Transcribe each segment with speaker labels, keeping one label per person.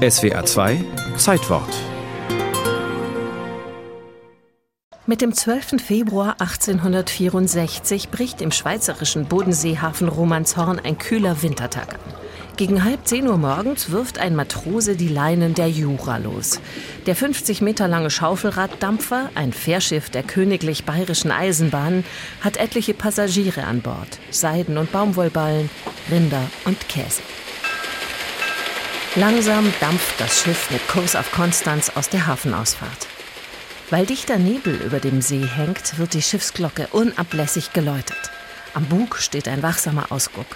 Speaker 1: SWA 2 Zeitwort
Speaker 2: Mit dem 12. Februar 1864 bricht im schweizerischen Bodenseehafen Romanshorn ein kühler Wintertag an. Gegen halb zehn Uhr morgens wirft ein Matrose die Leinen der Jura los. Der 50 Meter lange Schaufelraddampfer, ein Fährschiff der Königlich Bayerischen Eisenbahnen, hat etliche Passagiere an Bord. Seiden- und Baumwollballen, Rinder und Käse. Langsam dampft das Schiff mit Kurs auf Konstanz aus der Hafenausfahrt. Weil dichter Nebel über dem See hängt, wird die Schiffsglocke unablässig geläutet. Am Bug steht ein wachsamer Ausguck.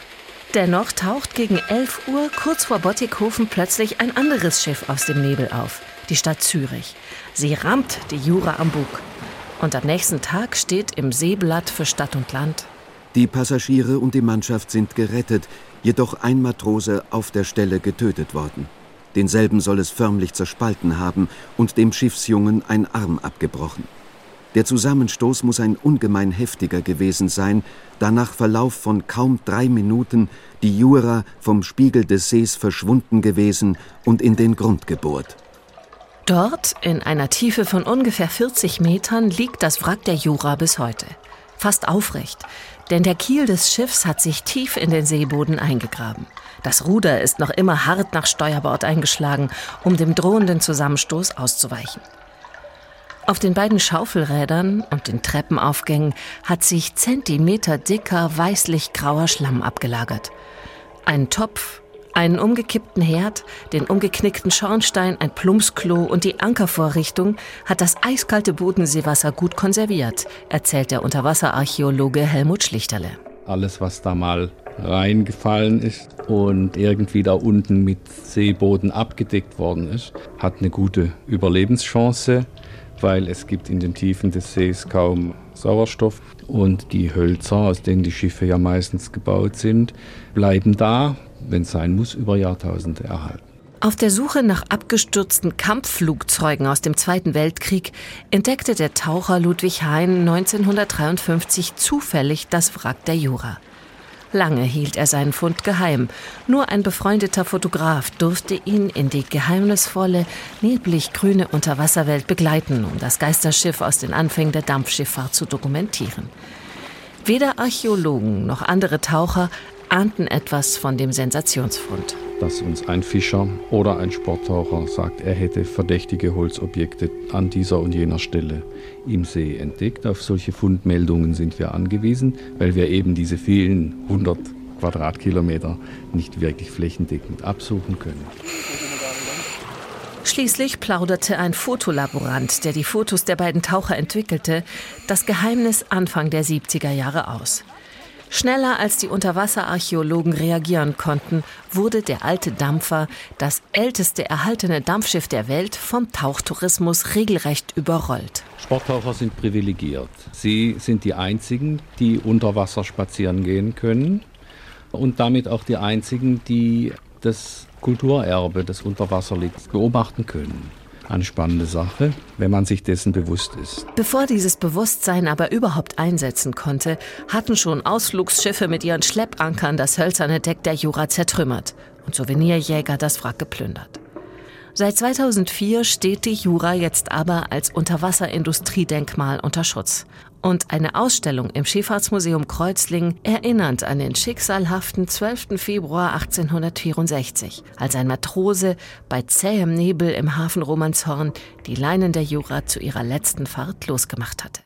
Speaker 2: Dennoch taucht gegen 11 Uhr kurz vor Bottighofen plötzlich ein anderes Schiff aus dem Nebel auf, die Stadt Zürich. Sie rammt die Jura am Bug. Und am nächsten Tag steht im Seeblatt für Stadt und Land.
Speaker 3: Die Passagiere und die Mannschaft sind gerettet, jedoch ein Matrose auf der Stelle getötet worden. Denselben soll es förmlich zerspalten haben und dem Schiffsjungen ein Arm abgebrochen. Der Zusammenstoß muss ein ungemein heftiger gewesen sein, da nach Verlauf von kaum drei Minuten die Jura vom Spiegel des Sees verschwunden gewesen und in den Grund gebohrt.
Speaker 2: Dort, in einer Tiefe von ungefähr 40 Metern, liegt das Wrack der Jura bis heute. Fast aufrecht, denn der Kiel des Schiffs hat sich tief in den Seeboden eingegraben. Das Ruder ist noch immer hart nach Steuerbord eingeschlagen, um dem drohenden Zusammenstoß auszuweichen. Auf den beiden Schaufelrädern und den Treppenaufgängen hat sich Zentimeter dicker, weißlich-grauer Schlamm abgelagert. Ein Topf, einen umgekippten Herd, den umgeknickten Schornstein, ein Plumpsklo und die Ankervorrichtung hat das eiskalte Bodenseewasser gut konserviert, erzählt der Unterwasserarchäologe Helmut Schlichterle.
Speaker 4: Alles, was da mal reingefallen ist und irgendwie da unten mit Seeboden abgedeckt worden ist, hat eine gute Überlebenschance weil es gibt in den Tiefen des Sees kaum Sauerstoff und die Hölzer, aus denen die Schiffe ja meistens gebaut sind, bleiben da, wenn es sein muss, über Jahrtausende erhalten.
Speaker 2: Auf der Suche nach abgestürzten Kampfflugzeugen aus dem Zweiten Weltkrieg entdeckte der Taucher Ludwig Hein 1953 zufällig das Wrack der Jura. Lange hielt er seinen Fund geheim. Nur ein befreundeter Fotograf durfte ihn in die geheimnisvolle, neblig-grüne Unterwasserwelt begleiten, um das Geisterschiff aus den Anfängen der Dampfschifffahrt zu dokumentieren. Weder Archäologen noch andere Taucher ahnten etwas von dem Sensationsfund
Speaker 4: dass uns ein Fischer oder ein Sporttaucher sagt, er hätte verdächtige Holzobjekte an dieser und jener Stelle im See entdeckt. Auf solche Fundmeldungen sind wir angewiesen, weil wir eben diese vielen hundert Quadratkilometer nicht wirklich flächendeckend absuchen können.
Speaker 2: Schließlich plauderte ein Fotolaborant, der die Fotos der beiden Taucher entwickelte, das Geheimnis Anfang der 70er Jahre aus. Schneller als die Unterwasserarchäologen reagieren konnten, wurde der alte Dampfer, das älteste erhaltene Dampfschiff der Welt, vom Tauchtourismus regelrecht überrollt.
Speaker 4: Sporttaucher sind privilegiert. Sie sind die einzigen, die unter Wasser spazieren gehen können und damit auch die einzigen, die das Kulturerbe, das unter Wasser liegt, beobachten können eine spannende Sache, wenn man sich dessen bewusst ist.
Speaker 2: Bevor dieses Bewusstsein aber überhaupt einsetzen konnte, hatten schon Ausflugsschiffe mit ihren Schleppankern das hölzerne Deck der Jura zertrümmert und Souvenirjäger das Wrack geplündert. Seit 2004 steht die Jura jetzt aber als Unterwasserindustriedenkmal unter Schutz. Und eine Ausstellung im Schifffahrtsmuseum Kreuzlingen erinnert an den schicksalhaften 12. Februar 1864, als ein Matrose bei zähem Nebel im Hafen Romanshorn die Leinen der Jura zu ihrer letzten Fahrt losgemacht hatte.